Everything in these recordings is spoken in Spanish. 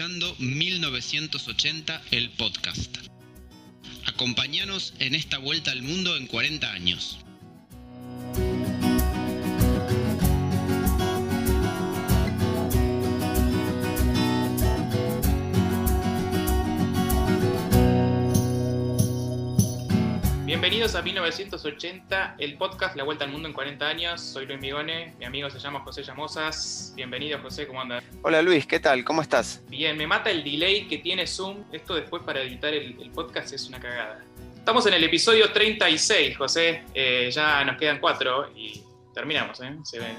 escuchando 1980, el podcast. Acompáñanos en esta vuelta al mundo en 40 años. Bienvenidos a 1980, el podcast La Vuelta al Mundo en 40 años. Soy Luis Migone, mi amigo se llama José Llamosas. Bienvenido, José, ¿cómo andas? Hola Luis, ¿qué tal? ¿Cómo estás? Bien, me mata el delay que tiene Zoom. Esto después para editar el, podcast es una cagada. Estamos en el episodio 36, José. Eh, ya nos quedan cuatro y terminamos, ¿eh?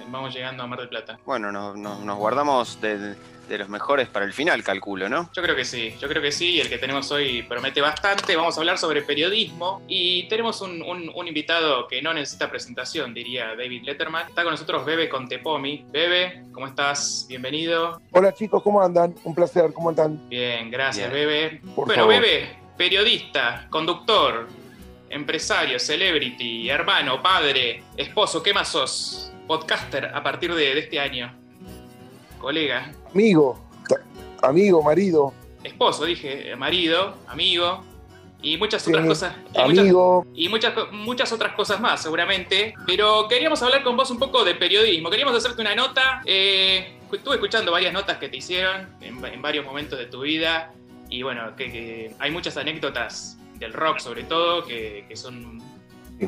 vamos llegando a Mar del Plata. Bueno, nos guardamos de de los mejores para el final, calculo, ¿no? Yo creo que sí, yo creo que sí. El que tenemos hoy promete bastante. Vamos a hablar sobre periodismo y tenemos un, invitado que no necesita presentación, diría David Letterman. Está con nosotros Bebe Contepomi. Bebe, ¿cómo estás? Bienvenido. Hola chicos, ¿cómo andan? Un placer, ¿cómo están? Bien, gracias, Bebe. bueno, Bebe, periodista, conductor, empresario, celebrity, hermano, padre, esposo, ¿qué más sos? Podcaster a partir de este año colega. Amigo, amigo, marido. Esposo, dije, marido, amigo. Y muchas otras cosas. amigo. y muchas, muchas otras cosas más, seguramente. Pero queríamos hablar con vos un poco de periodismo. Queríamos hacerte una nota. Eh, estuve escuchando varias notas que te hicieron en, varios momentos de tu vida. Y bueno, que, hay muchas anécdotas del rock, sobre todo, que, son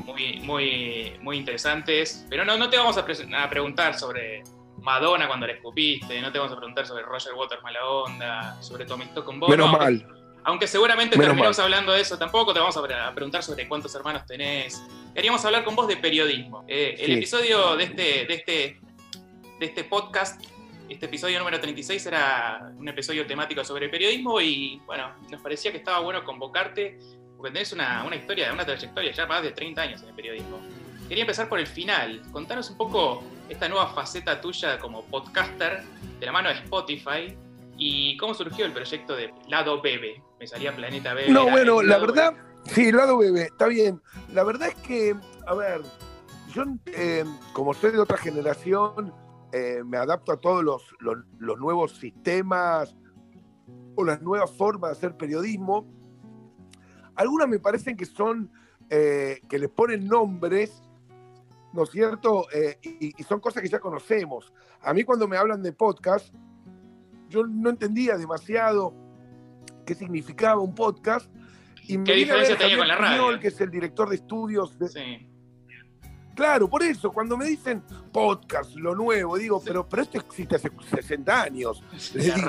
muy, muy, muy interesantes. Pero no, no te vamos a, a preguntar sobre Madonna cuando la escupiste, no te vamos a preguntar sobre Roger Waters mala onda, sobre tu amistad con vos. Menos mal. Aunque seguramente terminamos hablando de eso, tampoco te vamos a preguntar sobre cuántos hermanos tenés. Queríamos hablar con vos de periodismo. Eh, el episodio de este, de, este, de este podcast, este episodio número 36, era un episodio temático sobre periodismo y bueno, nos parecía que estaba bueno convocarte porque tenés una, una historia, una trayectoria ya más de 30 años en el periodismo. Quería empezar por el final. Contanos un poco esta nueva faceta tuya como podcaster de la mano de Spotify y cómo surgió el proyecto de Lado Bebe. Me salía Planeta Bebe. No, bueno, la verdad, sí, Lado Bebe, está bien. La verdad es que, a ver, yo eh, como soy de otra generación, eh, me adapto a todos los, los, nuevos sistemas o las nuevas formas de hacer periodismo. Algunas me parecen que son, eh, que les ponen nombres ¿no es cierto? Eh, y, son cosas que ya conocemos. A mí cuando me hablan de podcast, yo no entendía demasiado qué significaba un podcast. Y ¿Qué diferencia tenía con la radio? Que es el director de estudios de... Sí. Claro, por eso, cuando me dicen podcast, lo nuevo, digo, pero, pero esto existe hace 60 años. es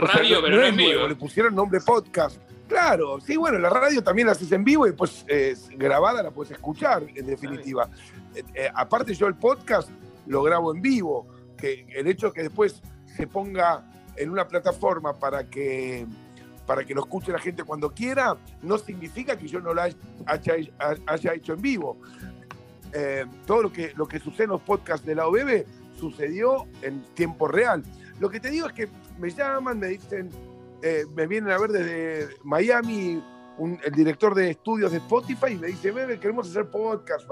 radio, pero no, es vivo. Le pusieron nombre podcast. Claro, sí, bueno, la radio también la haces en vivo y pues grabada la puedes escuchar, en definitiva. Eh, eh, aparte yo el podcast lo grabo en vivo, que el hecho de que después se ponga en una plataforma para que para que lo escuche la gente cuando quiera, no significa que yo no lo haya, hecho en vivo. Eh, todo lo que, lo que sucede en los podcasts de la OBB sucedió en tiempo real. Lo que te digo es que me llaman, me dicen, eh, me vienen a ver desde Miami el director de estudios de Spotify y me dice, bebé, queremos hacer podcast.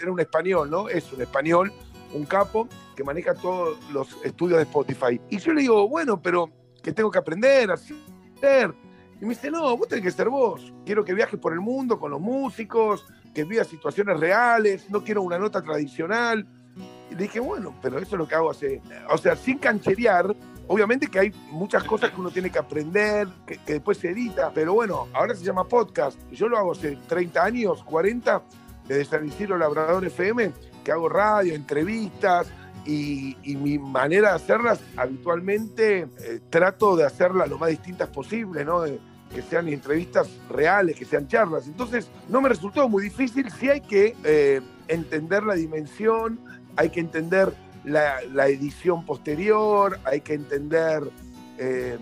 Era un español, ¿no? Es un español, un capo que maneja todos los estudios de Spotify. Y yo le digo, bueno, pero que tengo que aprender hacer. Y me dice, no, vos tenés que ser vos. Quiero que viajes por el mundo con los músicos, que vivas situaciones reales, no quiero una nota tradicional. Y le dije, bueno, pero eso es lo que hago hace... O sea, sin cancherear, Obviamente que hay muchas cosas que uno tiene que aprender, que, después se edita, pero bueno, ahora se llama podcast. Yo lo hago hace 30 años, 40, desde San Isidro Labrador FM, que hago radio, entrevistas, y, mi manera de hacerlas habitualmente eh, trato de hacerlas lo más distintas posible, ¿no? que sean entrevistas reales, que sean charlas. Entonces, no me resultó muy difícil, sí hay que eh, entender la dimensión, hay que entender la, edición posterior, hay que entender eh,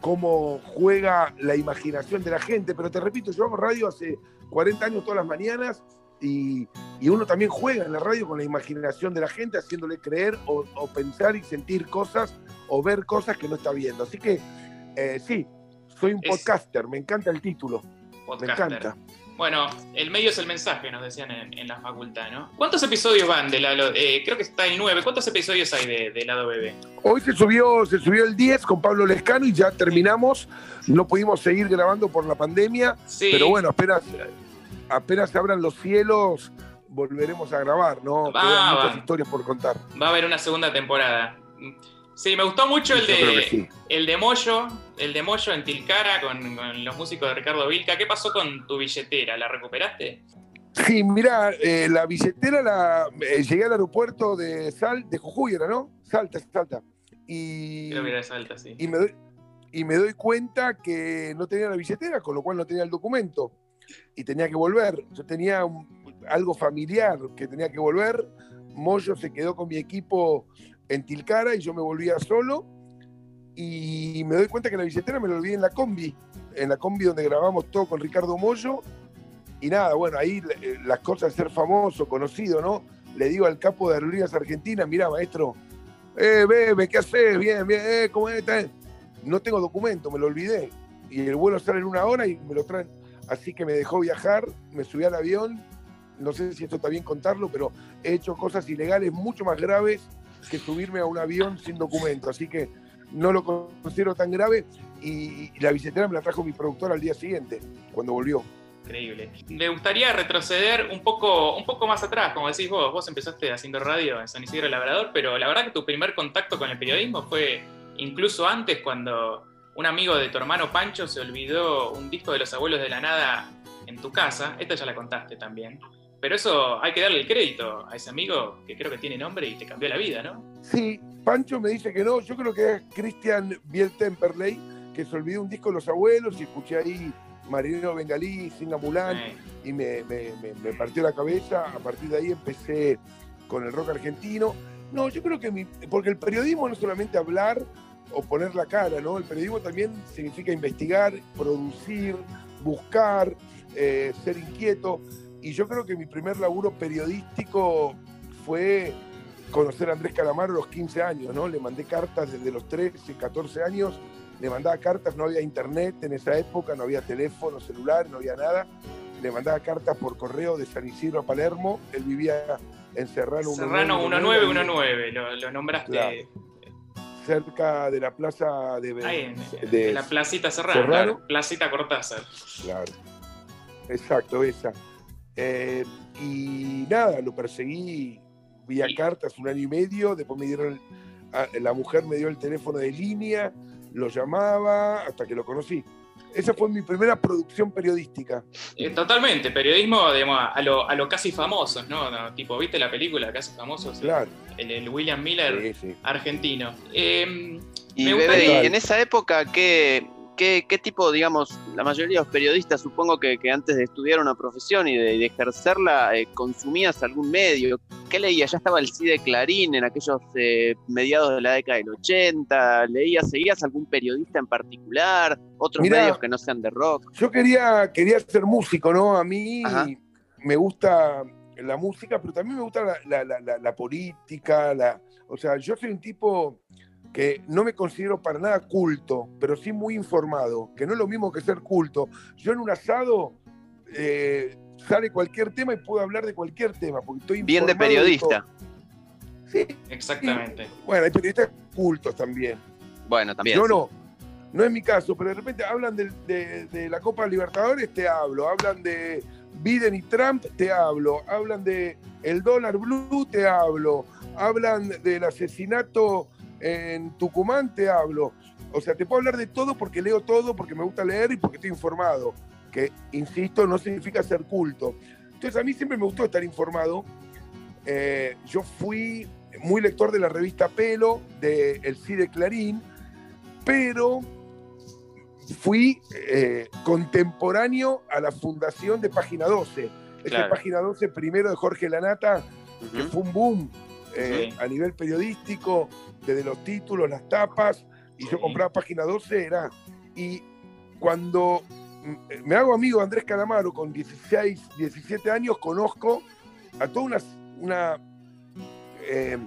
cómo juega la imaginación de la gente. Pero te repito, yo hago radio hace 40 años todas las mañanas y, uno también juega en la radio con la imaginación de la gente, haciéndole creer o, pensar y sentir cosas o ver cosas que no está viendo. Así que eh, sí, soy un podcaster, me encanta el título. Me encanta. Bueno, el medio es el mensaje, nos decían en, la facultad, ¿no? ¿Cuántos episodios van de lado? Eh, creo que está el 9. ¿Cuántos episodios hay de, lado bebé? Hoy se subió, se subió el 10 con Pablo Lescano y ya terminamos. No pudimos seguir grabando por la pandemia. Pero bueno, apenas, apenas se abran los cielos, volveremos a grabar, ¿no? Quedan muchas historias por contar. Va a haber una segunda temporada. Sí, me gustó mucho el de, el de Moyo, el de Moyo en Tilcara con, los músicos de Ricardo Vilca. ¿Qué pasó con tu billetera? ¿La recuperaste? Sí, mira, eh, la billetera la eh, llegué al aeropuerto de Sal, de Jujuy, ¿era, no? Salta, Salta. Y, Creo que era Salta, sí. Y me, doy, y me doy cuenta que no tenía la billetera, con lo cual no tenía el documento. Y tenía que volver. Yo tenía algo familiar que tenía que volver. Moyo se quedó con mi equipo en Tilcara y yo me volvía solo y me doy cuenta que la billetera me la olvidé en la combi, en la combi donde grabamos todo con Ricardo Mollo y nada, bueno, ahí eh, las cosas de ser famoso, conocido, ¿no? Le digo al capo de Aerolíneas Argentinas, mira maestro, eh, bebe, ¿qué haces? Bien, bien, eh, ¿cómo estás? No tengo documento, me lo olvidé. Y el vuelo sale en una hora y me lo traen. Así que me dejó viajar, me subí al avión. No sé si esto está bien contarlo, pero he hecho cosas ilegales mucho más graves que subirme a un avión sin documento. Así que no lo considero tan grave y, la billetera me la trajo mi productor al día siguiente, cuando volvió. Increíble. Me gustaría retroceder un poco, un poco más atrás, como decís vos, vos empezaste haciendo radio en San Isidro Labrador, pero la verdad que tu primer contacto con el periodismo fue incluso antes cuando un amigo de tu hermano Pancho se olvidó un disco de los abuelos de la nada en tu casa, esta ya la contaste también. Pero eso hay que darle el crédito a ese amigo que creo que tiene nombre y te cambió la vida, ¿no? Sí, Pancho me dice que no. Yo creo que es Christian Bieltemperley, que se olvidó un disco de los abuelos y escuché ahí Marinero Bengalí, Singa Mulan y me, partió la cabeza. A partir de ahí empecé con el rock argentino. No, yo creo que mi, porque el periodismo no es solamente hablar o poner la cara, ¿no? El periodismo también significa investigar, producir, buscar, eh, ser inquieto. Y yo creo que mi primer laburo periodístico fue conocer a Andrés Calamaro a los 15 años, ¿no? Le mandé cartas desde los 13, 14 años, le mandaba cartas, no había internet en esa época, no había teléfono, celular, no había nada. Le mandaba cartas por correo de San Isidro a Palermo, él vivía en Serrano Serrano 1919, lo, lo nombraste. Cerca de la plaza de, de, la placita Serrano, placita Cortázar. Claro, exacto, esa. Eh, y nada, lo perseguí vía cartas un año y medio, después me dieron, la mujer me dio el teléfono de línea, lo llamaba hasta que lo conocí. Esa fue mi primera producción periodística. Eh, totalmente, periodismo a lo, a lo casi famosos, ¿no? Tipo, ¿viste la película Casi Famosos? Claro. El, William Miller argentino. Em, y, en esa época, ¿qué, ¿Qué, tipo, digamos, la mayoría de los periodistas, supongo que, antes de estudiar una profesión y de, ejercerla, eh, consumías algún medio? ¿Qué leías? ¿Ya estaba el CIDE Clarín en aquellos eh, mediados de la década del 80? ¿Leías, seguías algún periodista en particular? ¿Otros medios que no sean de rock? Yo quería, quería ser músico, ¿no? A mí me gusta la música, pero también me gusta la, la política, la, o sea, yo soy un tipo que no me considero para nada culto, pero sí muy informado, que no es lo mismo que ser culto. Yo en un asado eh, sale cualquier tema y puedo hablar de cualquier tema, porque estoy Bien de periodista. sí. Exactamente. Bueno, hay periodistas cultos también. Bueno, también. Yo no. No es mi caso, pero de repente hablan de, de, la Copa Libertadores, te hablo. Hablan de Biden y Trump, te hablo. Hablan de el dólar blue, te hablo. Hablan del asesinato en Tucumán te hablo. O sea, te puedo hablar de todo porque leo todo, porque me gusta leer y porque estoy informado. Que, insisto, no significa ser culto. Entonces, a mí siempre me gustó estar informado. Eh, yo fui muy lector de la revista Pelo, de El CIDE Clarín, pero fui eh, contemporáneo a la fundación de Página 12. Esa Página 12 primero de Jorge Lanata, que fue un boom eh, a nivel periodístico, desde los títulos, las tapas, y yo compraba página 12, era. Y cuando me hago amigo de Andrés Calamaro con 16, 17 años, conozco a toda una, una, eh,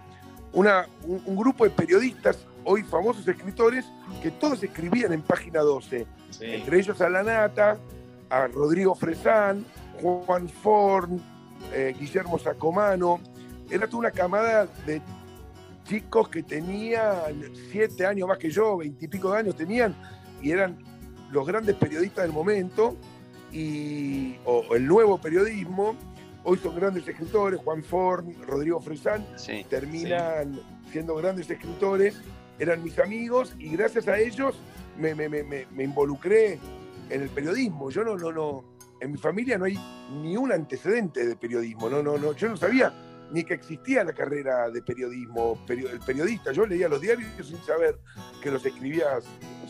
un, grupo de periodistas, hoy famosos escritores, que todos escribían en página 12. Entre ellos a La Nata, a Rodrigo Fresán, Juan Forn, eh, Guillermo Sacomano. Era toda una camada de chicos que tenían siete años más que yo, veintipico de años tenían, y eran los grandes periodistas del momento, y, o el nuevo periodismo. Hoy son grandes escritores, Juan Forn, Rodrigo Fresán, terminan siendo grandes escritores, eran mis amigos y gracias a ellos me, me, involucré en el periodismo. Yo no, no, no, en mi familia no hay ni un antecedente de periodismo, no, no, no, yo no sabía ni que existía la carrera de periodismo, el periodista. Yo leía los diarios sin saber que los escribía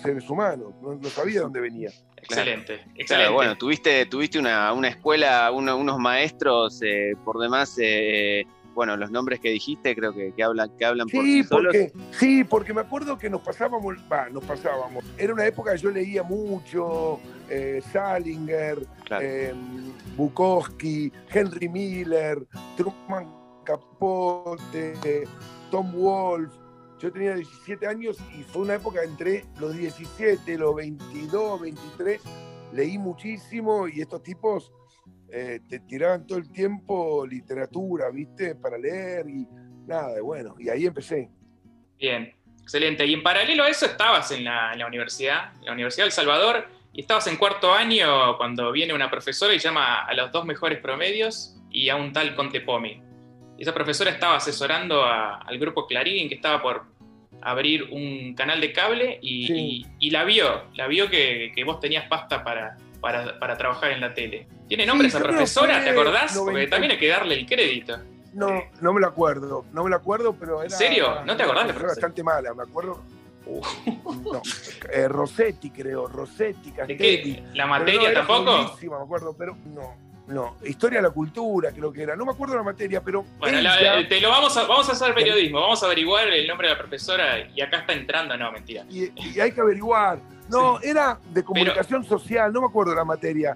seres humanos, no, sabía dónde venía. Excelente, excelente. bueno, tuviste, tuviste una, escuela, unos maestros eh, por demás. Eh, bueno, los nombres que dijiste creo que, hablan, que hablan por sí, porque, Sí, porque me acuerdo que nos pasábamos, va, nos pasábamos. Era una época que yo leía mucho, eh, Salinger, Bukowski, Henry Miller, Truman Capote, Tom Wolf. Yo tenía 17 años y fue una época entre los 17, los 22, 23. Leí muchísimo y estos tipos eh, te tiraban todo el tiempo literatura, ¿viste? Para leer y nada, bueno, y ahí empecé. Bien, excelente. Y en paralelo a eso estabas en la, universidad, en la Universidad del Salvador, y estabas en cuarto año cuando viene una profesora y llama a los dos mejores promedios y a un tal Contepomi esa profesora estaba asesorando al grupo Clarín, que estaba por abrir un canal de cable y, la vio, la vio que, vos tenías pasta para, para, trabajar en la tele. ¿Tiene nombre esa profesora? ¿Te acordás? Porque también hay que darle el crédito. No, no me lo acuerdo, no me lo acuerdo, pero era... ¿En serio? ¿No te acordás? Era bastante mala, me acuerdo... no, eh, Rossetti creo, Rossetti, ¿De qué? ¿La materia tampoco? me acuerdo, pero no. No, historia de la cultura, creo que era. No me acuerdo la materia, pero. Bueno, te lo vamos a, vamos a hacer periodismo, vamos a averiguar el nombre de la profesora y acá está entrando, no, mentira. Y, hay que averiguar. No, era de comunicación social, no me acuerdo la materia.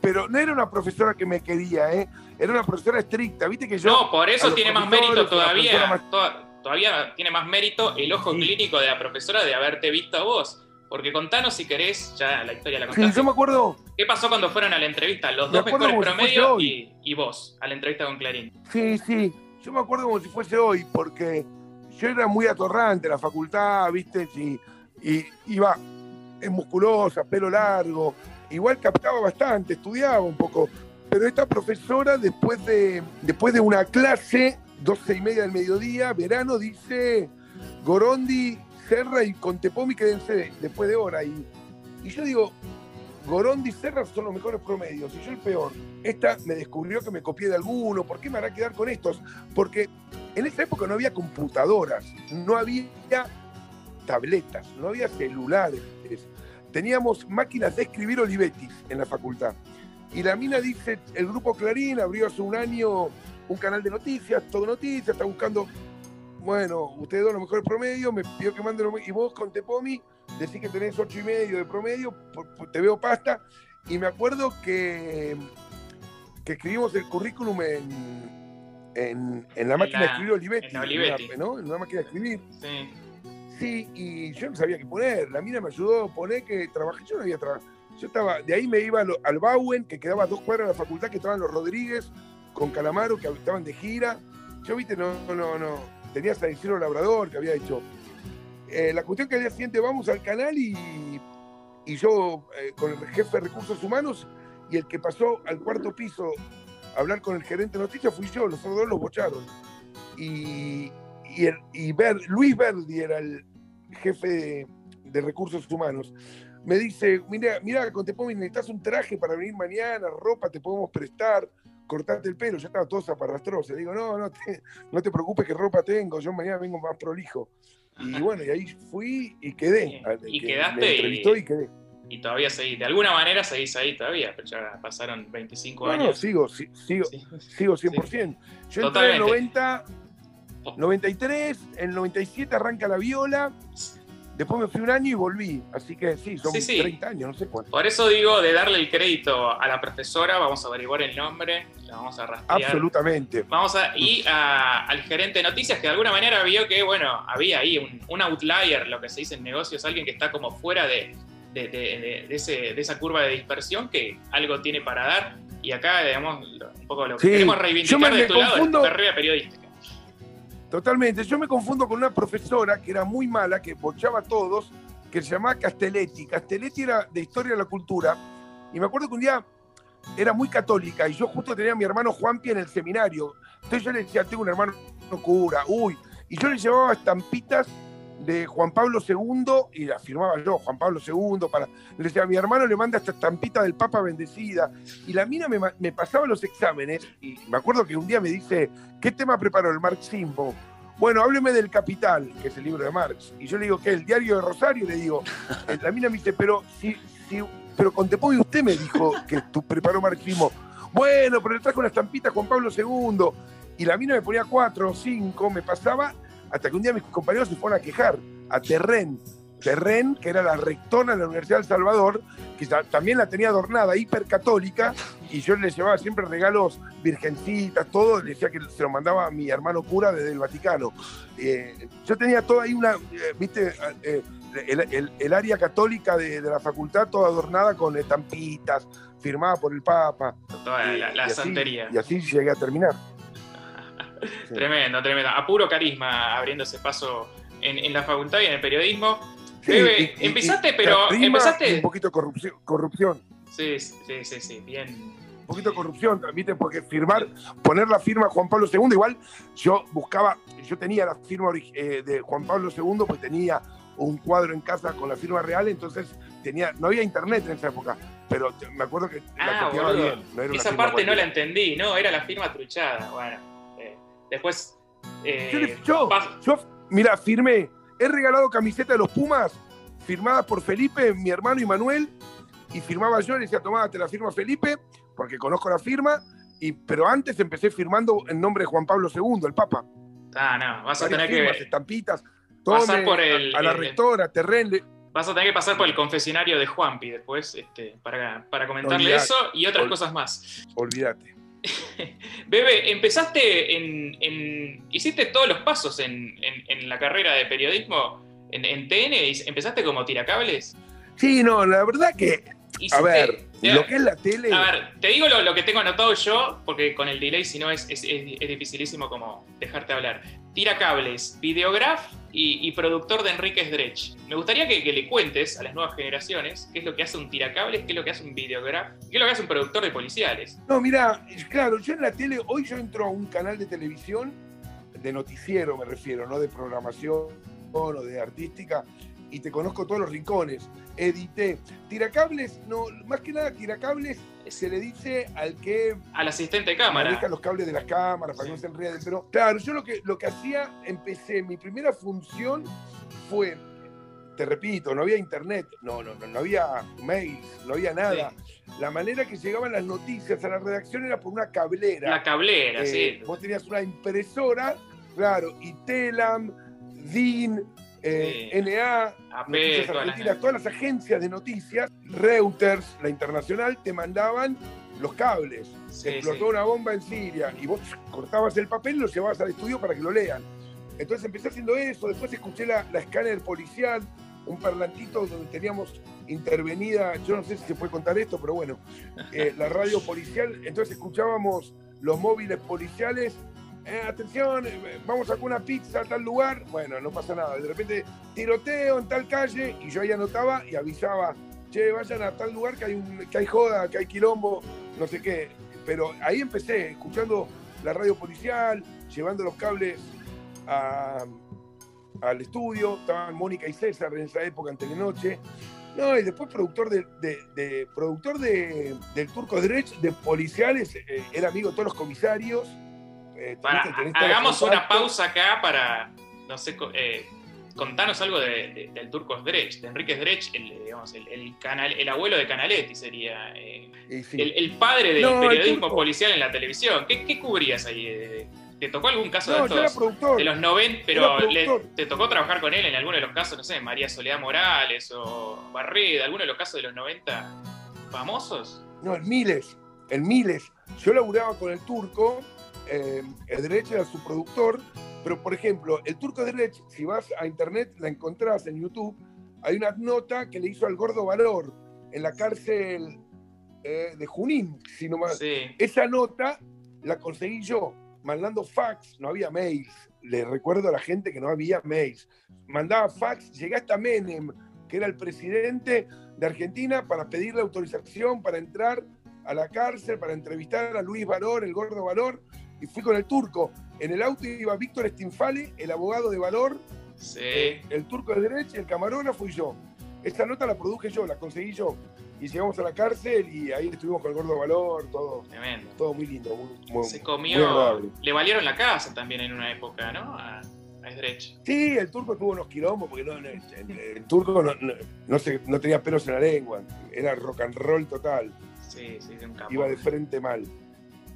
Pero no era una profesora que me quería, ¿eh? Era una profesora estricta, viste que yo. No, por eso tiene más mérito todavía. Todavía tiene más mérito el ojo clínico de la profesora de haberte visto a vos porque contanos si querés, ya la historia la contaste. Sí, yo me acuerdo. ¿Qué pasó cuando fueron a la entrevista? Los dos mejores promedios y, vos, a la entrevista con Clarín. Sí, sí. Yo me acuerdo como si fuese hoy, porque yo era muy atorrante la facultad, ¿viste? Y, y iba es musculosa, pelo largo. Igual captaba bastante, estudiaba un poco. Pero esta profesora, después de, después de una clase, doce y media del mediodía, verano, dice, Gorondi Serra y Contepomi quédense después de hora. Y, y yo digo, Gorondi y Serra son los mejores promedios y yo el peor. Esta me descubrió que me copié de alguno. ¿Por qué me hará quedar con estos? Porque en esa época no había computadoras, no había tabletas, no había celulares. Teníamos máquinas de escribir Olivetti en la facultad. Y la mina dice, el grupo Clarín abrió hace un año un canal de noticias, todo noticias, está buscando bueno, ustedes dos los mejores promedios, me pidió que mande y vos con Tepomi decís que tenés ocho y medio de promedio, te veo pasta, y me acuerdo que, que escribimos el currículum en, en, la máquina de escribir Olivetti, en, Olivetti. ¿no? en una máquina de escribir. Sí. Sí, y yo no sabía qué poner, la mina me ayudó a poner que trabajé, yo no había trabajado. Yo estaba, de ahí me iba al Bauen, que quedaba a dos cuadras de la facultad, que estaban los Rodríguez con Calamaro, que estaban de gira. Yo, viste, no, no, no, tenía San Isidro Labrador, que había hecho. Eh, la cuestión que al día siguiente vamos al canal y, y yo eh, con el jefe de recursos humanos y el que pasó al cuarto piso a hablar con el gerente de noticias fui yo, los otros dos los bocharon. Y, y, el, y Luis Verdi era el jefe de, recursos humanos. Me dice, mira, mira, con necesitas un traje para venir mañana, ropa te podemos prestar cortarte el pelo, ya estaba todo zaparrastroso. Le digo, no, no te, no te preocupes que ropa tengo, yo mañana vengo más prolijo. Y bueno, y ahí fui y quedé. Y quedaste y, quedé. Y todavía seguís, de alguna manera seguís ahí todavía, pero ya pasaron 25 años. No, sigo, sigo, sigo 100%. Yo entré en el 90, 93, en el 97 arranca la viola, Después me fui un año y volví, así que sí, son 30 años, no sé cuánto. Por eso digo de darle el crédito a la profesora, vamos a averiguar el nombre, la vamos a rastrear. Absolutamente. Vamos a, y al gerente de noticias que de alguna manera vio que, bueno, había ahí un, outlier, lo que se dice en negocios, alguien que está como fuera de, de, esa curva de dispersión, que algo tiene para dar Y acá, digamos, un poco lo que queremos reivindicar de tu lado es carrera periodística. Totalmente. Yo me confundo con una profesora que era muy mala, que bochaba a todos, que se llamaba Castelletti. Castelletti era de Historia de la Cultura. Y me acuerdo que un día era muy católica y yo justo tenía a mi hermano Juanpi en el seminario. Entonces yo le decía, tengo un hermano cura, uy. Y yo le llevaba estampitas de Juan Pablo II y la firmaba yo, Juan Pablo II, para, le decía, mi hermano le manda esta estampita del Papa bendecida. Y la mina me, pasaba los exámenes y me acuerdo que un día me dice, ¿qué tema preparó el marxismo? Bueno, hábleme del Capital, que es el libro de Marx. Y yo le digo, ¿qué? El diario de Rosario. le digo, la mina me dice, pero si, si pero con y usted me dijo que tú preparó marxismo. Bueno, pero le trajo una estampita Juan Pablo II. Y la mina me ponía cuatro o cinco, me pasaba hasta que un día mis compañeros se fueron a quejar a Terren. Terren, que era la rectora de la Universidad del Salvador, que también la tenía adornada, hipercatólica, y yo le llevaba siempre regalos virgencitas, todo, le decía que se lo mandaba a mi hermano cura desde el Vaticano. Eh, yo tenía toda ahí una, eh, viste, eh, el, área católica de, la facultad toda adornada con estampitas, firmada por el Papa. Toda la, santería. y así llegué a terminar. Tremendo, tremendo. A puro carisma abriéndose paso en, la facultad y en el periodismo. empezaste, pero empezaste. Un poquito corrupción. corrupción. Sí, sí, sí, sí, bien. Un poquito de corrupción, ¿viste? Porque firmar, poner la firma Juan Pablo II, igual yo buscaba, yo tenía la firma eh, de Juan Pablo II, pues tenía un cuadro en casa con la firma real, entonces tenía, no había internet en esa época, pero me acuerdo que ah, la bien. Esa parte no la entendí, no, era la firma truchada, bueno. Después. Eh, yo, mira, firmé. He regalado camiseta de los Pumas, firmada por Felipe, mi hermano y Manuel. Y firmaba yo, le decía, tomá, te la firma Felipe, porque conozco la firma. Y, pero antes empecé firmando en nombre de Juan Pablo II, el Papa. Ah, no, vas a tener que. Estampitas, pasar por el, a la rectora, Terren. Vas a tener que pasar por el confesionario de Juanpi después este, para, para comentarle eso y otras cosas más. Olvídate. Bebe, empezaste en, Hiciste todos los pasos en, la carrera de periodismo en, TN, empezaste como tiracables. Sí, no, la verdad que. a ver, lo que es la tele. A ver, te digo lo, que tengo anotado yo, porque con el delay, si no, es, es, es dificilísimo como dejarte hablar. Tiracables, videograf y, productor de Enrique Drech. Me gustaría que, le cuentes a las nuevas generaciones qué es lo que hace un tiracables, qué es lo que hace un videograf, qué es lo que hace un productor de policiales. No, mira, claro, yo en la tele, hoy yo entro a un canal de televisión, de noticiero me refiero, no de programación o de artística, y te conozco todos los rincones. Edité. Tiracables, no, más que nada, tiracables se le dice al que. Al asistente de cámara. Maneja los cables de las cámaras para que no se enreden. Pero claro, yo lo que, lo que hacía, empecé, mi primera función fue. Te repito, no había internet, no, no, no, no había mails, no había nada. La manera que llegaban las noticias a la redacción era por una cablera. La cablera, sí. Eh, vos tenías una impresora, claro, y Telam, DIN, eh, NA, todas las agencias de noticias, Reuters, la internacional, te mandaban los cables. Se explotó una bomba en Siria y vos cortabas el papel y lo llevabas al estudio para que lo lean. Entonces empecé haciendo eso, después escuché la, escáner policial, un parlantito donde teníamos intervenida, yo no sé si se puede contar esto, pero bueno, eh, la radio policial, entonces escuchábamos los móviles policiales eh, atención, eh, vamos a una pizza a tal lugar, bueno, no pasa nada. De repente, tiroteo en tal calle, y yo ahí anotaba y avisaba, che, vayan a tal lugar que hay, que hay joda, que hay quilombo, no sé qué. Pero ahí empecé, escuchando la radio policial, llevando los cables al estudio, estaban Mónica y César en esa época en Telenoche. No, y después productor de, productor de, del Turco Dredge, de policiales, eh, era amigo de todos los comisarios eh, hagamos una pausa acá para, no sé, eh, contanos algo del Turco Drech, de Enrique Drech, el, digamos, el, canal, el abuelo de Canaletti sería, eh, el, padre del periodismo policial en la televisión. ¿Qué, cubrías ahí? ¿Te tocó algún caso de estos? De los 90, pero ¿te tocó trabajar con él en alguno de los casos, no sé, María Soledad Morales o Barreda, alguno de los casos de los 90 famosos? No, en miles, en miles. Yo laburaba con el turco eh, Edrech era su productor, pero por ejemplo, el turco Edrech, si vas a internet, la encontrás en YouTube, hay una nota que le hizo al gordo Valor en la cárcel eh, de Junín, si Esa nota la conseguí yo, mandando fax, no había mails. Le recuerdo a la gente que no había mails. Mandaba fax, llegué hasta Menem, que era el presidente de Argentina, para pedirle autorización para entrar a la cárcel, para entrevistar a Luis Valor, el gordo Valor, y fui con el turco. En el auto iba Víctor Stinfale, el abogado de Valor, el turco de derecha el camarógrafo y yo. Esta nota la produje yo, la conseguí yo. Y llegamos a la cárcel y ahí estuvimos con el gordo valor, todo. Tremendo. Todo muy lindo. Se comió. le valieron la casa también en una época, ¿no? A, a Sí, el turco tuvo unos quilombos porque no, el, turco no, no, tenía pelos en la lengua. Era rock and roll total. Sí, sí, de un campo. Iba de frente mal.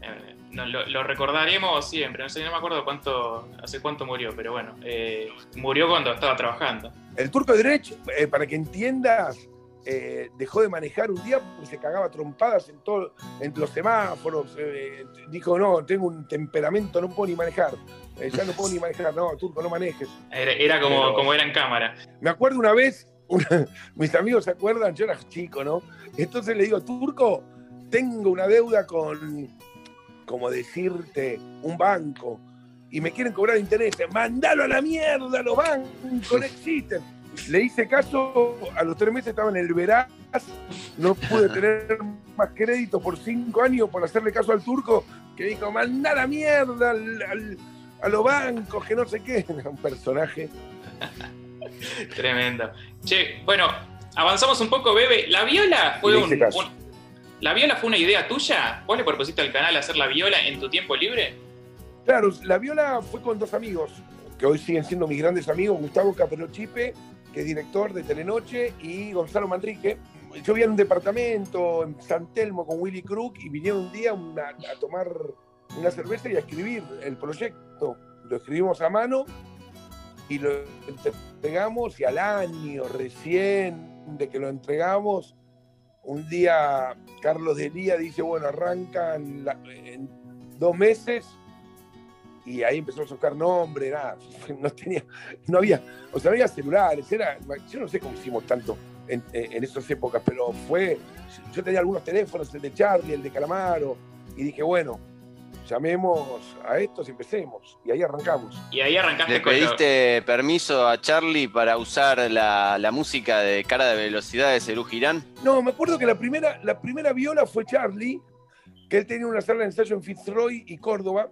Eh, lo, recordaremos siempre. No sé, no me acuerdo cuánto, hace cuánto murió, pero bueno, eh, murió cuando estaba trabajando. El turco de derecho, eh, para que entiendas, dejó de manejar un día porque se cagaba trompadas en, todo, en los semáforos. dijo, no, tengo un temperamento, no puedo ni manejar. ya no puedo ni manejar, no, turco, no manejes. Era, como, como era en cámara. Me acuerdo una vez, mis amigos se acuerdan, yo era chico, ¿no? Entonces le digo, turco, tengo una deuda con como decirte, un banco, y me quieren cobrar intereses, mandalo a la mierda, los bancos no existen. Le hice caso, a los tres meses estaba en el Veraz, no pude tener más crédito por cinco años por hacerle caso al turco, que dijo, manda la mierda a los bancos, que no sé qué. Un personaje. Tremendo. Che, bueno, avanzamos un poco, Bebe. La viola fue un, ¿La viola fue una idea tuya? ¿Vos le propusiste al canal hacer la viola en tu tiempo libre? Claro, la viola fue con dos amigos, que hoy siguen siendo mis grandes amigos, Gustavo Chipe, que es director de Telenoche, y Gonzalo Manrique. Yo vivía en un departamento en San Telmo con Willy Crook y vinieron un día a tomar una cerveza y a escribir el proyecto. Lo escribimos a mano y lo entregamos y al año recién de que lo entregamos un día Carlos de Lía dice, bueno, arrancan en dos meses y ahí empezó a buscar nombre, nada, no tenía, no había, o sea, no había celulares, era, yo no sé cómo hicimos tanto en, en esas épocas, pero fue, yo tenía algunos teléfonos, el de Charlie, el de Calamaro, y dije, bueno, llamemos a estos y empecemos. Y ahí arrancamos. Y ahí arrancaste ¿Le pediste permiso a Charlie para usar la, música de cara de velocidad de Cerú Girán? No, me acuerdo que la primera, la primera viola fue Charlie, que él tenía una sala de ensayo en Fitzroy y Córdoba.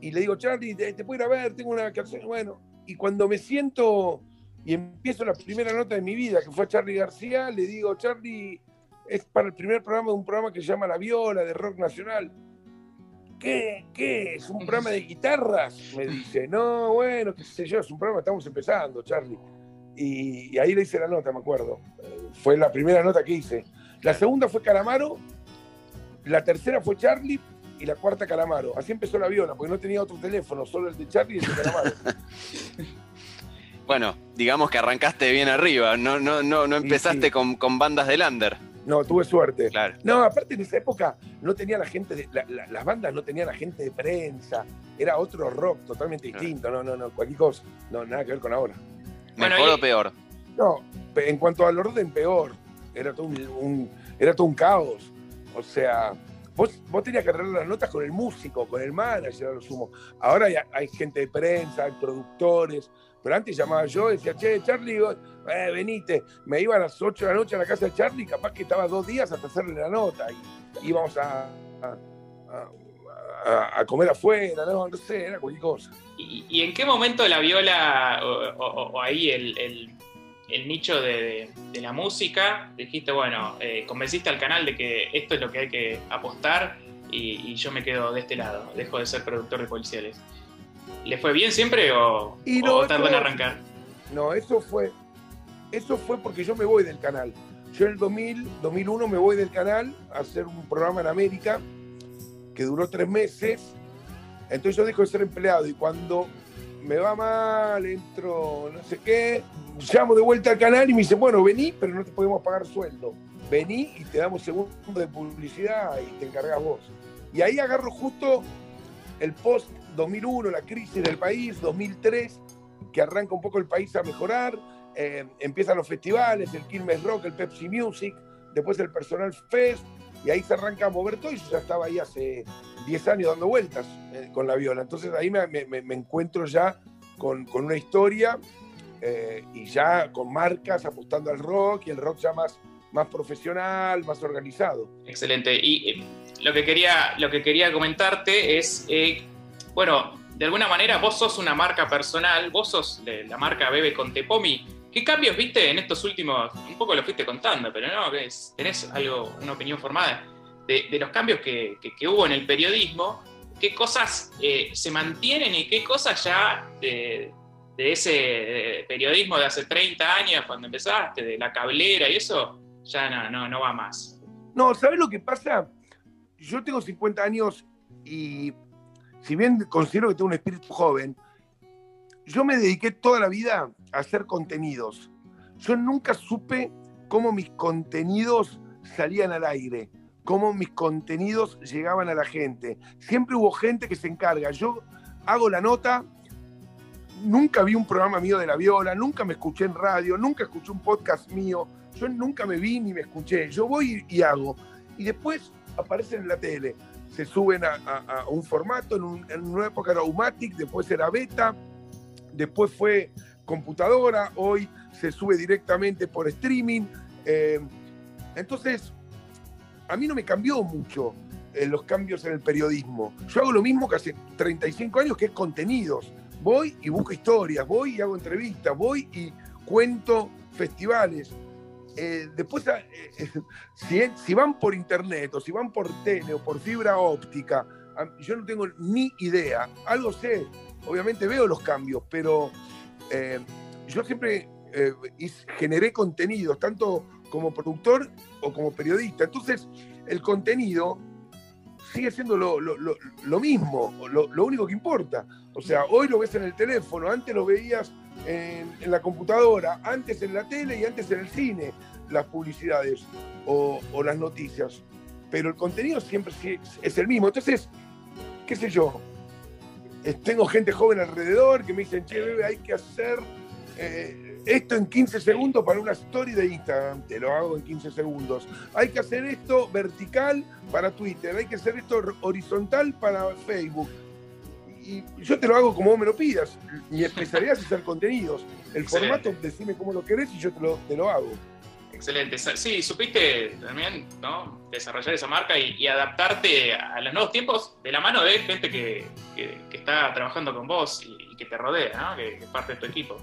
Y le digo, Charlie, te, puedo ir a ver, tengo una canción. Bueno, y cuando me siento y empiezo la primera nota de mi vida, que fue a Charlie García, le digo, Charlie, es para el primer programa de un programa que se llama La Viola, de rock nacional ¿Qué, ¿Qué? ¿Es un programa de guitarras? Me dice, no, bueno, qué sé yo, es un programa, estamos empezando, Charlie. Y, ahí le hice la nota, me acuerdo. fue la primera nota que hice. La segunda fue Calamaro, la tercera fue Charlie y la cuarta Calamaro. Así empezó la viola, porque no tenía otro teléfono, solo el de Charlie y el de Calamaro. bueno, digamos que arrancaste bien arriba, no, no, no, no empezaste Con, con bandas de Lander. No, tuve suerte. No, aparte en esa época no tenía la gente, de, las bandas no tenían la gente de prensa, era otro rock totalmente distinto, no, no, no, cualquier cosa, no, nada que ver con ahora. ¿Mejor o peor? No, en cuanto al orden, peor. Era todo un, era todo un caos. O sea, vos, vos tenías que arreglar las notas con el músico, con el manager, a lo sumo. Ahora hay, hay gente de prensa, hay productores, pero antes llamaba yo y decía, che, Charlie, eh, venite. Me iba a las 8 de la noche a la casa de Charlie, capaz que estaba dos días hasta hacerle la nota. Y íbamos a, a, comer afuera, no, no sé, era cualquier cosa. ¿Y, en qué momento la viola o, ahí el, nicho de, la música, dijiste, bueno, eh, convenciste al canal de que esto es lo que hay que apostar y, yo me quedo de este lado, dejo de ser productor de policiales? ¿Le fue bien siempre o, tardó en arrancar? No, eso fue, eso fue porque yo me voy del canal. Yo en el 2000, 2001 me voy del canal a hacer un programa en América que duró tres meses. Entonces yo dejo de ser empleado y cuando me va mal, entro, no sé qué, llamo de vuelta al canal y me dice, bueno, vení, pero no te podemos pagar sueldo. Vení y te damos segundo de publicidad y te encargas vos. Y ahí agarro justo el post 2001, la crisis del país, 2003, que arranca un poco el país a mejorar, eh, empiezan los festivales, el Quilmes Rock, el Pepsi Music, después el Personal Fest, y ahí se arranca a mover todo y yo ya estaba ahí hace 10 años dando vueltas eh, con la viola. Entonces ahí me, encuentro ya con, una historia eh, y ya con marcas apostando al rock y el rock ya más, más profesional, más organizado. Excelente. Y lo, que quería, lo que quería comentarte es, bueno, de alguna manera vos sos una marca personal, vos sos la marca Bebe con Tepomi. ¿Qué cambios viste en estos últimos? Un poco lo fuiste contando, pero no, ¿tenés algo, una opinión formada de, los cambios que, hubo en el periodismo? ¿Qué cosas eh, se mantienen y qué cosas ya de, ese periodismo de hace 30 años, cuando empezaste, de la cablera y eso, ya no, no, no va más? No, ¿sabes lo que pasa? Yo tengo 50 años y si bien considero que tengo un espíritu joven, yo me dediqué toda la vida a hacer contenidos. Yo nunca supe cómo mis contenidos salían al aire, cómo mis contenidos llegaban a la gente. Siempre hubo gente que se encarga. Yo hago la nota, nunca vi un programa mío de la viola, nunca me escuché en radio, nunca escuché un podcast mío, yo nunca me vi ni me escuché. Yo voy y hago. Y después aparecen en la tele. Se suben a, un formato, en, una época era Umatic, después era Beta, después fue computadora, hoy se sube directamente por streaming. Eh, entonces, a mí no me cambió mucho eh, los cambios en el periodismo. Yo hago lo mismo que hace 35 años, que es contenidos. Voy y busco historias, voy y hago entrevistas, voy y cuento festivales. Eh, después, si, si, van por internet o si van por tele o por fibra óptica, yo no tengo ni idea. Algo sé, obviamente veo los cambios, pero eh, yo siempre eh, generé contenidos, tanto como productor o como periodista. Entonces, el contenido sigue siendo lo, mismo, lo, único que importa. O sea, hoy lo ves en el teléfono, antes lo veías en, la computadora, antes en la tele y antes en el cine, las publicidades o, las noticias. Pero el contenido siempre es el mismo. Entonces, qué sé yo, tengo gente joven alrededor que me dicen, che, bebé, hay que hacer eh, esto en 15 segundos para una story de Instagram. Te lo hago en 15 segundos. Hay que hacer esto vertical para Twitter. Hay que hacer esto horizontal para Facebook. Y yo te lo hago como vos me lo pidas. Mi especialidad es hacer contenidos. El formato, decime cómo lo querés y yo te lo, te lo hago. Excelente. Sí, supiste también ¿no? desarrollar esa marca y, adaptarte a los nuevos tiempos de la mano de gente que, está trabajando con vos y, que te rodea, ¿no? que, es parte de tu equipo.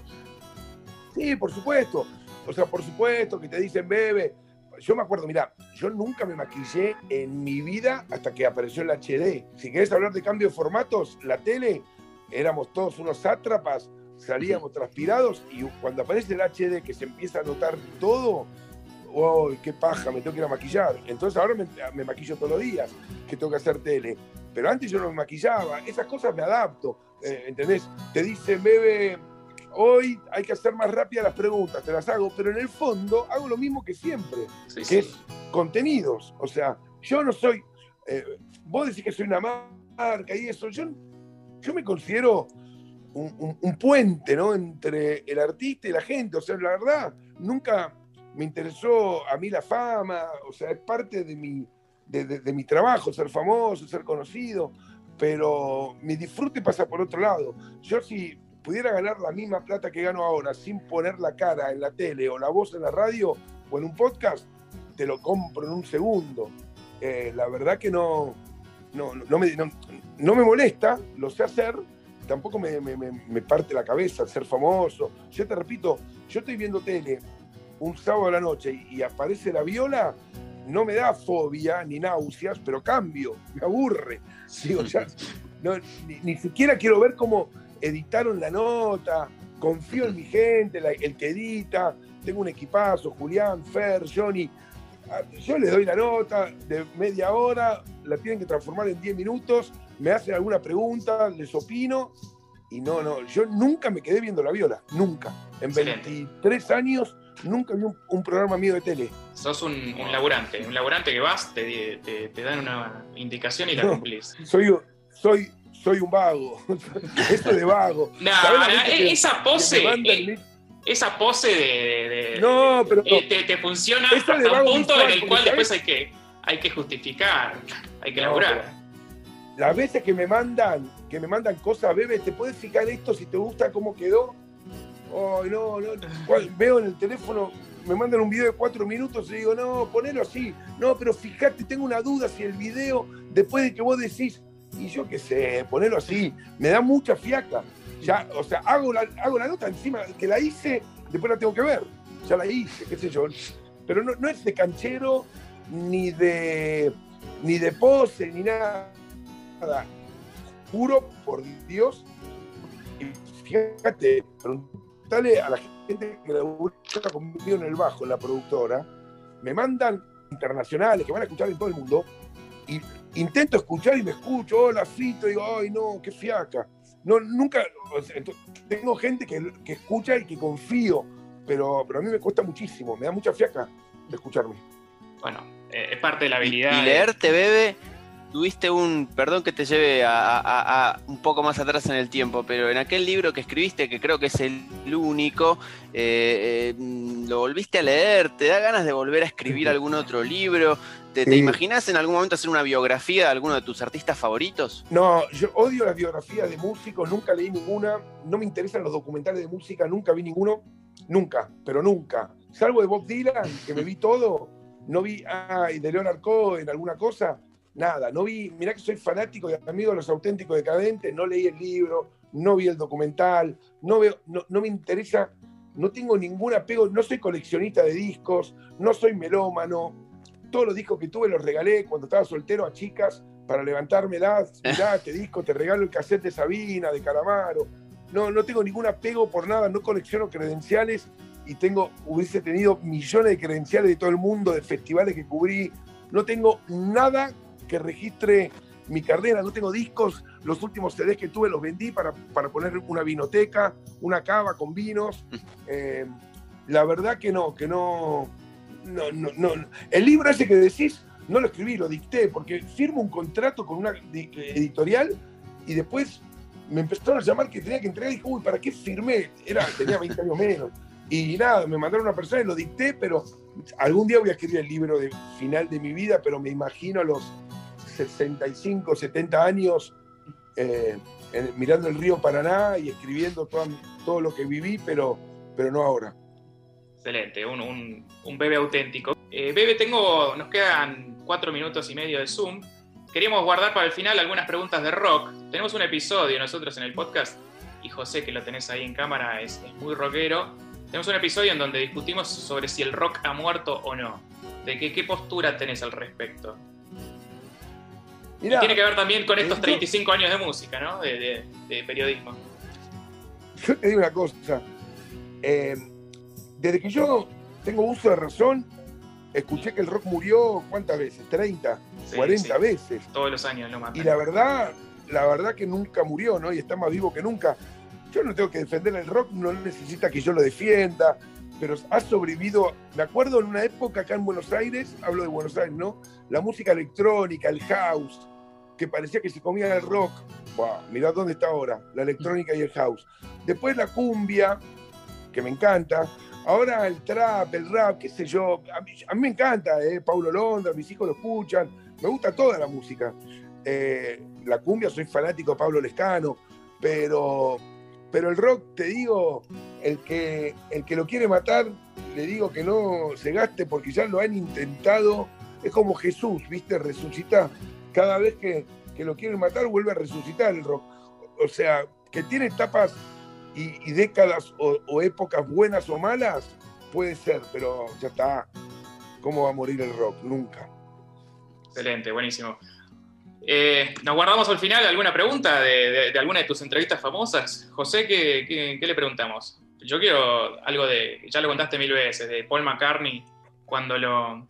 Sí, por supuesto. O sea, por supuesto que te dicen bebe. Yo me acuerdo, mira, yo nunca me maquillé en mi vida hasta que apareció el HD. Si querés hablar de cambio de formatos, la tele, éramos todos unos sátrapas, salíamos transpirados y cuando aparece el HD que se empieza a notar todo, uy, qué paja, me tengo que ir a maquillar. Entonces ahora me, maquillo todos los días, que tengo que hacer tele. Pero antes yo no me maquillaba, esas cosas me adapto, eh, ¿entendés? Te dicen, bebe, hoy hay que hacer más rápidas las preguntas, te las hago, pero en el fondo hago lo mismo que siempre, que es contenidos. O sea, yo no soy, eh, vos decís que soy una marca y eso, yo, yo me considero un, un, puente ¿no? entre el artista y la gente, o sea, la verdad, nunca me interesó a mí la fama, o sea, es parte de mi, de, mi trabajo, ser famoso, ser conocido, pero mi disfrute pasa por otro lado. Yo si pudiera ganar la misma plata que gano ahora sin poner la cara en la tele o la voz en la radio o en un podcast, te lo compro en un segundo. Eh, la verdad que no, no, no, me, no, me molesta, lo sé hacer, tampoco me, me, me, parte la cabeza ser famoso. Yo te repito, yo estoy viendo tele un sábado a la noche y, aparece la viola, no me da fobia ni náuseas, pero cambio, me aburre. ni, siquiera quiero ver cómo editaron la nota, confío en mi gente, el que edita, tengo un equipazo, Julián, Fer, Johnny. Ah, yo le doy la nota de media hora, la tienen que transformar en 10 minutos, me hacen alguna pregunta, les opino y no, no, yo nunca me quedé viendo la viola, nunca. En 23 años nunca vi un, programa mío de tele. Sos un, laburante, un laburante que vas, te, dan una indicación y la cumplís. Soy, soy, soy un vago. Esto de vago. No, esa pose. Eh, esa pose de. no, pero. te, funciona hasta un punto en el cual después hay que hay que justificar, hay que laburar. Las veces que me mandan, que me mandan cosas, bebé, ¿te puedes fijar esto si te gusta cómo quedó? Oh, no, no. Veo en el teléfono, me mandan un video de cuatro minutos y digo, no, ponelo así. No, pero fíjate, tengo una duda si el video, después de que vos decís, y yo qué sé, ponelo así, me da mucha fiaca. Ya, o sea, hago la, hago la nota encima, que la hice, después la tengo que ver. Ya la hice, qué sé yo. Pero no, no es de canchero, ni de, ni de pose, ni nada. Juro por Dios, y fíjate, preguntale a la gente que gusta conmigo en el bajo, en la productora, me mandan internacionales que van a escuchar en todo el mundo, y intento escuchar y me escucho, hola Fito, y digo, ay no, qué fiaca. No, nunca, tengo gente que, que, escucha y que confío, pero, pero a mí me cuesta muchísimo, me da mucha fiaca de escucharme. Bueno, eh, es parte de la habilidad. Y, leerte, bebe, tuviste un, perdón que te lleve a, un poco más atrás en el tiempo, pero en aquel libro que escribiste, que creo que es el único, eh, eh, lo volviste a leer, ¿te da ganas de volver a escribir algún otro libro? ¿Te, imaginas en algún momento hacer una biografía de alguno de tus artistas favoritos? No, yo odio las biografías de músicos, nunca leí ninguna, no me interesan los documentales de música, nunca vi ninguno, nunca, pero nunca. Salvo de Bob Dylan, que me vi todo, no vi, ay, de Leonard Cohen, alguna cosa, nada, no vi, mirá que soy fanático y amigo de los auténticos decadentes, no leí el libro, no vi el documental, no veo, no, no me interesa, no tengo ningún apego, no soy coleccionista de discos, no soy melómano, todos los discos que tuve los regalé cuando estaba soltero a chicas para levantármelas. Mirá, este disco, te regalo el cassette de Sabina, de Calamaro. No, no tengo ningún apego por nada, no colecciono credenciales y tengo, hubiese tenido millones de credenciales de todo el mundo, de festivales que cubrí. No tengo nada que registre mi carrera, no tengo discos. Los últimos CDs que tuve los vendí para, para poner una vinoteca, una cava con vinos. Eh, la verdad que no, que no, no, no, no. El libro ese que decís, no lo escribí, lo dicté, porque firmo un contrato con una editorial y después me empezaron a llamar que tenía que entregar y dije, uy, ¿para qué firmé? Era, tenía 20 años menos. Y nada, me mandaron una persona y lo dicté, pero algún día voy a escribir el libro de final de mi vida, pero me imagino a los 65, 70 años eh, mirando el río Paraná y escribiendo todo, todo lo que viví, pero, pero no ahora. Excelente, un, un, bebé auténtico. Eh, bebe, tengo, nos quedan cuatro minutos y medio de Zoom. Queríamos guardar para el final algunas preguntas de rock. Tenemos un episodio nosotros en el podcast, y José, que lo tenés ahí en cámara, es, muy rockero. Tenemos un episodio en donde discutimos sobre si el rock ha muerto o no. ¿De qué, qué postura tenés al respecto? tiene que ver también con estos 35 años de música, ¿no? De, periodismo. Yo te digo una cosa. Eh, desde que yo tengo uso de razón, escuché que el rock murió cuántas veces, 30, 40 veces. Todos los años lo Y la verdad, la verdad que nunca murió, ¿no? Y está más vivo que nunca. Yo no tengo que defender el rock, no necesita que yo lo defienda, pero ha sobrevivido. Me acuerdo en una época acá en Buenos Aires, hablo de Buenos Aires, ¿no? La música electrónica, el house, que parecía que se comía el rock. Buah, mirá dónde está ahora, la electrónica y el house. Después la cumbia, que me encanta. Ahora el trap, el rap, qué sé yo, a mí, me encanta, eh, Paulo Londra, mis hijos lo escuchan, me gusta toda la música. Eh, la cumbia, soy fanático de Pablo Lescano, pero, pero el rock, te digo, el que, el que lo quiere matar, le digo que no se gaste porque ya lo han intentado. Es como Jesús, ¿viste? Resucita. Cada vez que, que lo quieren matar, vuelve a resucitar el rock. O sea, que tiene etapas y, décadas o, épocas buenas o malas, puede ser, pero ya está. ¿Cómo va a morir el rock? Nunca. Excelente, buenísimo. Eh, ¿Nos guardamos al final alguna pregunta de, alguna de tus entrevistas famosas? José, ¿qué, le preguntamos? Yo quiero algo de, ya lo contaste mil veces, de Paul McCartney, cuando lo,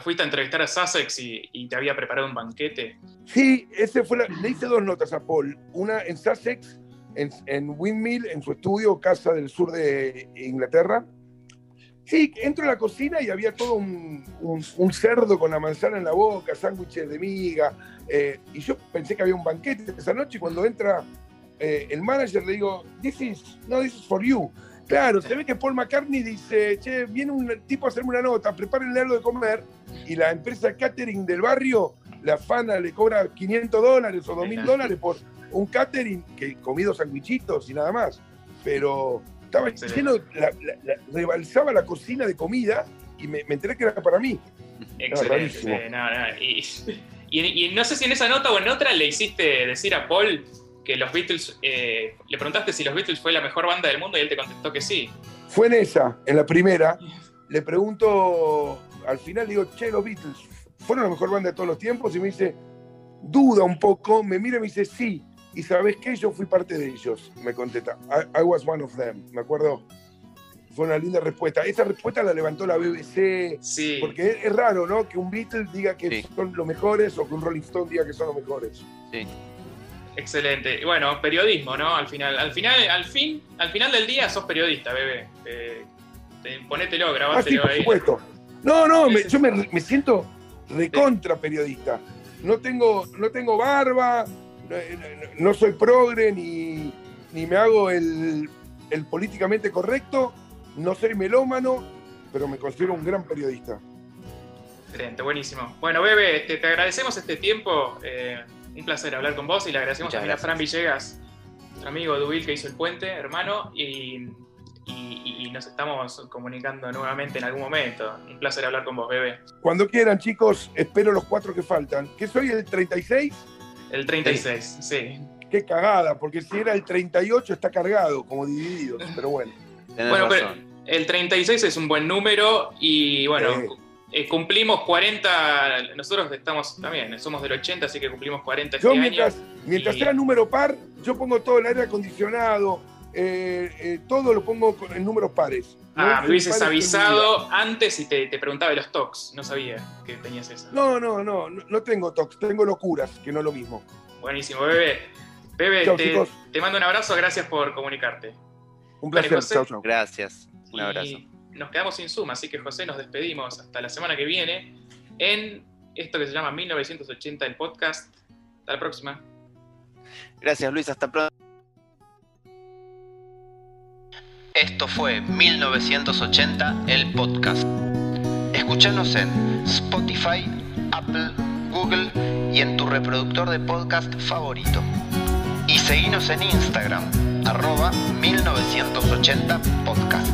fuiste a entrevistar a Sussex y, te había preparado un banquete. Sí, ese fue le hice dos notas a Paul. Una en Sussex en, Windmill, en su estudio, casa del sur de Inglaterra. Sí, entro a la cocina y había todo un, cerdo con la manzana en la boca, sándwiches de miga. Eh, y yo pensé que había un banquete esa noche. Y cuando entra eh, el manager, le digo, this is, no, this is for you. Claro, se ve que Paul McCartney dice, che, viene un tipo a hacerme una nota, prepárenle algo de comer, y la empresa catering del barrio, la fana le cobra 500 dólares o 2.000 dólares por un catering que comido sandwichitos y nada más. Pero estaba lleno, rebalsaba la cocina de comida y me, enteré que era para mí. Excelente. y, no sé si en esa nota o en otra le hiciste decir a Paul que los Beatles, eh, le preguntaste si los Beatles fue la mejor banda del mundo y él te contestó que sí. Fue en esa, en la primera. Le pregunto, al final digo, che, los Beatles, ¿fueron la mejor banda de todos los tiempos? Y me dice, duda un poco, me mira y me dice, sí. Y sabes qué, yo fui parte de ellos, me contesta. I, was one of them, me acuerdo. Fue una linda respuesta. Esa respuesta la levantó la BBC. Sí. Porque es, raro, ¿no? Que un Beatles diga que son los mejores o que un Rolling Stone diga que son los mejores. Sí. Excelente. Bueno, periodismo, ¿no? Al final, al final, al fin, al final del día sos periodista, bebé. Eh, ponételo, grabátelo ah, sí, por Supuesto. No, no, yo me, siento recontra periodista. No tengo, no tengo barba, no, soy progre ni, ni me hago el, políticamente correcto, no soy melómano, pero me considero un gran periodista. Excelente, buenísimo. Bueno, Bebe, te, te agradecemos este tiempo. Eh, un placer hablar con vos y le agradecemos también a Fran Villegas, nuestro amigo Dubil que hizo el puente, hermano, y, nos estamos comunicando nuevamente en algún momento. Un placer hablar con vos, bebé. Cuando quieran, chicos, espero los cuatro que faltan. ¿Qué soy el 36? El 36, sí. Qué cagada, porque si era el 38 está cargado, como dividido, pero bueno. bueno, pero el 36 es un buen número y bueno, eh, cumplimos 40, nosotros estamos también, somos del 80, así que cumplimos 40 este mientras, Mientras sea número par, yo pongo todo el aire acondicionado, eh, eh, todo lo pongo en números pares. Ah, me hubieses avisado antes y te, preguntaba de los tocs, no sabía que tenías eso. No, no, no, no, tengo tocs, tengo locuras, que no es lo mismo. Buenísimo, bebé. Bebé, te, mando un abrazo, gracias por comunicarte. Un placer, Gracias, un abrazo nos quedamos sin suma, así que José, nos despedimos hasta la semana que viene en esto que se llama 1980 el podcast. Hasta la próxima. Gracias Luis, hasta pronto. Esto fue 1980 el podcast. Escúchanos en Spotify, Apple, Google y en tu reproductor de podcast favorito. Y seguinos en Instagram, arroba 1980 podcast.